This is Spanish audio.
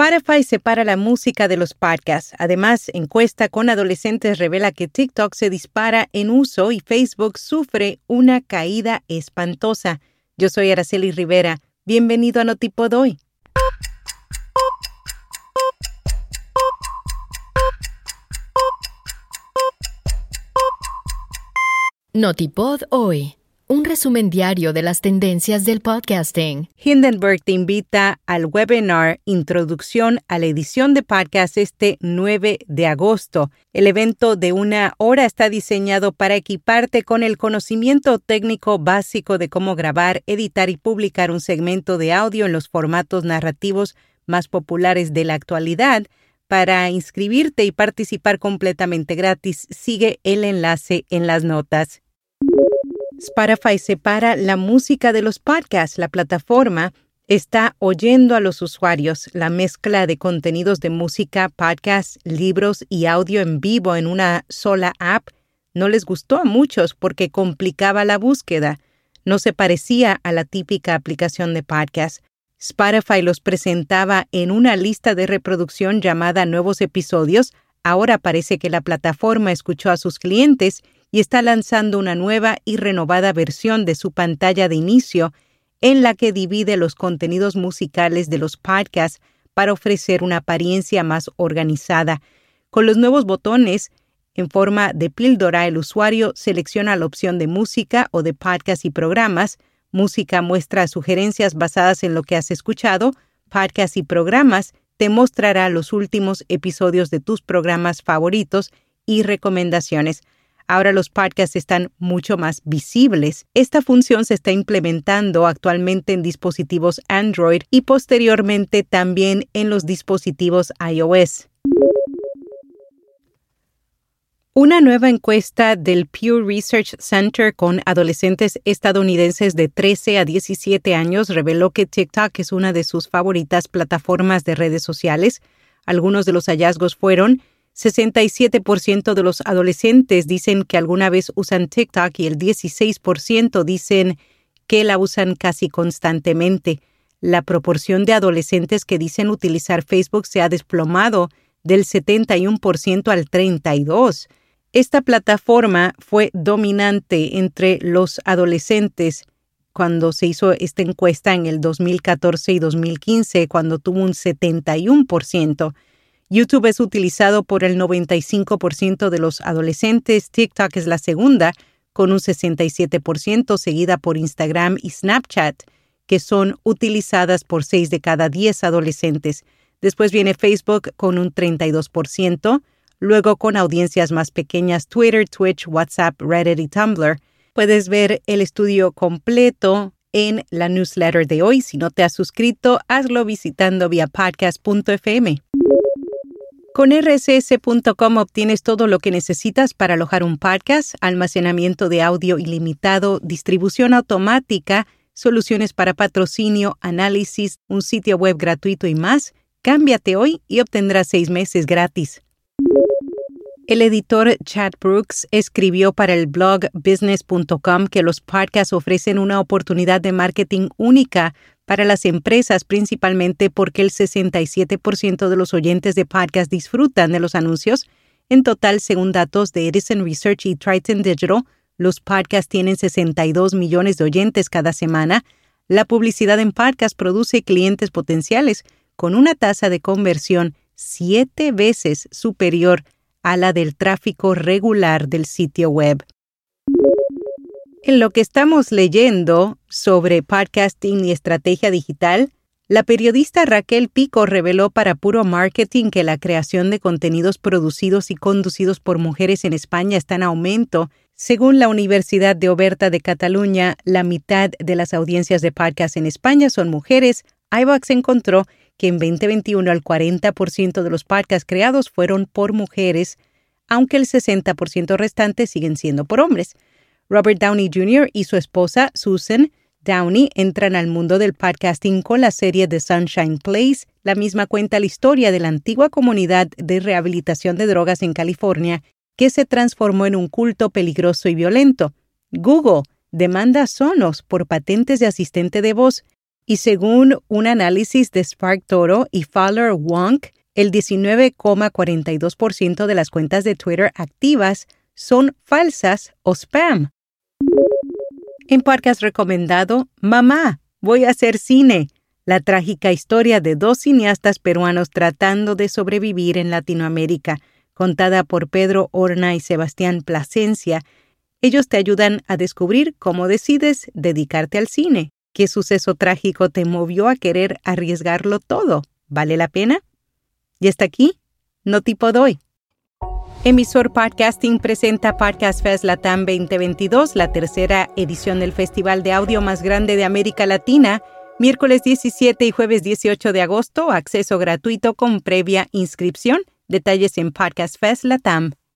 Spotify separa la música de los podcasts. Además, encuesta con adolescentes revela que TikTok se dispara en uso y Facebook sufre una caída espantosa. Yo soy Araceli Rivera. Bienvenido a Notipod hoy. Notipod hoy un resumen diario de las tendencias del podcasting. Hindenburg te invita al webinar Introducción a la edición de podcast este 9 de agosto. El evento de una hora está diseñado para equiparte con el conocimiento técnico básico de cómo grabar, editar y publicar un segmento de audio en los formatos narrativos más populares de la actualidad. Para inscribirte y participar completamente gratis, sigue el enlace en las notas. Spotify separa la música de los podcasts. La plataforma está oyendo a los usuarios la mezcla de contenidos de música, podcasts, libros y audio en vivo en una sola app. No les gustó a muchos porque complicaba la búsqueda. No se parecía a la típica aplicación de podcast. Spotify los presentaba en una lista de reproducción llamada Nuevos Episodios. Ahora parece que la plataforma escuchó a sus clientes y está lanzando una nueva y renovada versión de su pantalla de inicio en la que divide los contenidos musicales de los podcasts para ofrecer una apariencia más organizada. Con los nuevos botones, en forma de píldora, el usuario selecciona la opción de música o de podcast y programas. Música muestra sugerencias basadas en lo que has escuchado. Podcast y programas te mostrará los últimos episodios de tus programas favoritos y recomendaciones. Ahora los podcasts están mucho más visibles. Esta función se está implementando actualmente en dispositivos Android y posteriormente también en los dispositivos iOS. Una nueva encuesta del Pew Research Center con adolescentes estadounidenses de 13 a 17 años reveló que TikTok es una de sus favoritas plataformas de redes sociales. Algunos de los hallazgos fueron 67% de los adolescentes dicen que alguna vez usan TikTok y el 16% dicen que la usan casi constantemente. La proporción de adolescentes que dicen utilizar Facebook se ha desplomado del 71% al 32%. Esta plataforma fue dominante entre los adolescentes cuando se hizo esta encuesta en el 2014 y 2015, cuando tuvo un 71%. YouTube es utilizado por el 95% de los adolescentes, TikTok es la segunda, con un 67%, seguida por Instagram y Snapchat, que son utilizadas por 6 de cada 10 adolescentes. Después viene Facebook con un 32%, luego con audiencias más pequeñas Twitter, Twitch, WhatsApp, Reddit y Tumblr. Puedes ver el estudio completo en la newsletter de hoy. Si no te has suscrito, hazlo visitando vía podcast.fm. Con rss.com obtienes todo lo que necesitas para alojar un podcast, almacenamiento de audio ilimitado, distribución automática, soluciones para patrocinio, análisis, un sitio web gratuito y más. Cámbiate hoy y obtendrás seis meses gratis. El editor Chad Brooks escribió para el blog business.com que los podcasts ofrecen una oportunidad de marketing única para las empresas, principalmente porque el 67% de los oyentes de podcast disfrutan de los anuncios. En total, según datos de Edison Research y Triton Digital, los podcasts tienen 62 millones de oyentes cada semana. La publicidad en podcast produce clientes potenciales con una tasa de conversión siete veces superior a la del tráfico regular del sitio web. En lo que estamos leyendo sobre podcasting y estrategia digital, la periodista Raquel Pico reveló para Puro Marketing que la creación de contenidos producidos y conducidos por mujeres en España está en aumento. Según la Universidad de Oberta de Cataluña, la mitad de las audiencias de podcast en España son mujeres. iVox encontró que en 2021 el 40% de los podcasts creados fueron por mujeres, aunque el 60% restante siguen siendo por hombres. Robert Downey Jr. y su esposa Susan Downey entran al mundo del podcasting con la serie The Sunshine Place. La misma cuenta la historia de la antigua comunidad de rehabilitación de drogas en California que se transformó en un culto peligroso y violento. Google demanda a Sonos por patentes de asistente de voz Y según un análisis de Spark Toro y Fowler Wonk, el 19,42% de las cuentas de Twitter activas son falsas o spam. En podcast recomendado, Mamá, voy a hacer cine. La trágica historia de dos cineastas peruanos tratando de sobrevivir en Latinoamérica, contada por Pedro Horna y Sebastián Plasencia. Ellos te ayudan a descubrir cómo decides dedicarte al cine. ¿Qué suceso trágico te movió a querer arriesgarlo todo? ¿Vale la pena? Y hasta aquí, no tipo doy. Emisor Podcasting presenta Podcast Fest Latam 2022, la tercera edición del festival de audio más grande de América Latina, miércoles 17 y jueves 18 de agosto, acceso gratuito con previa inscripción. Detalles en podcastfestlatam.com.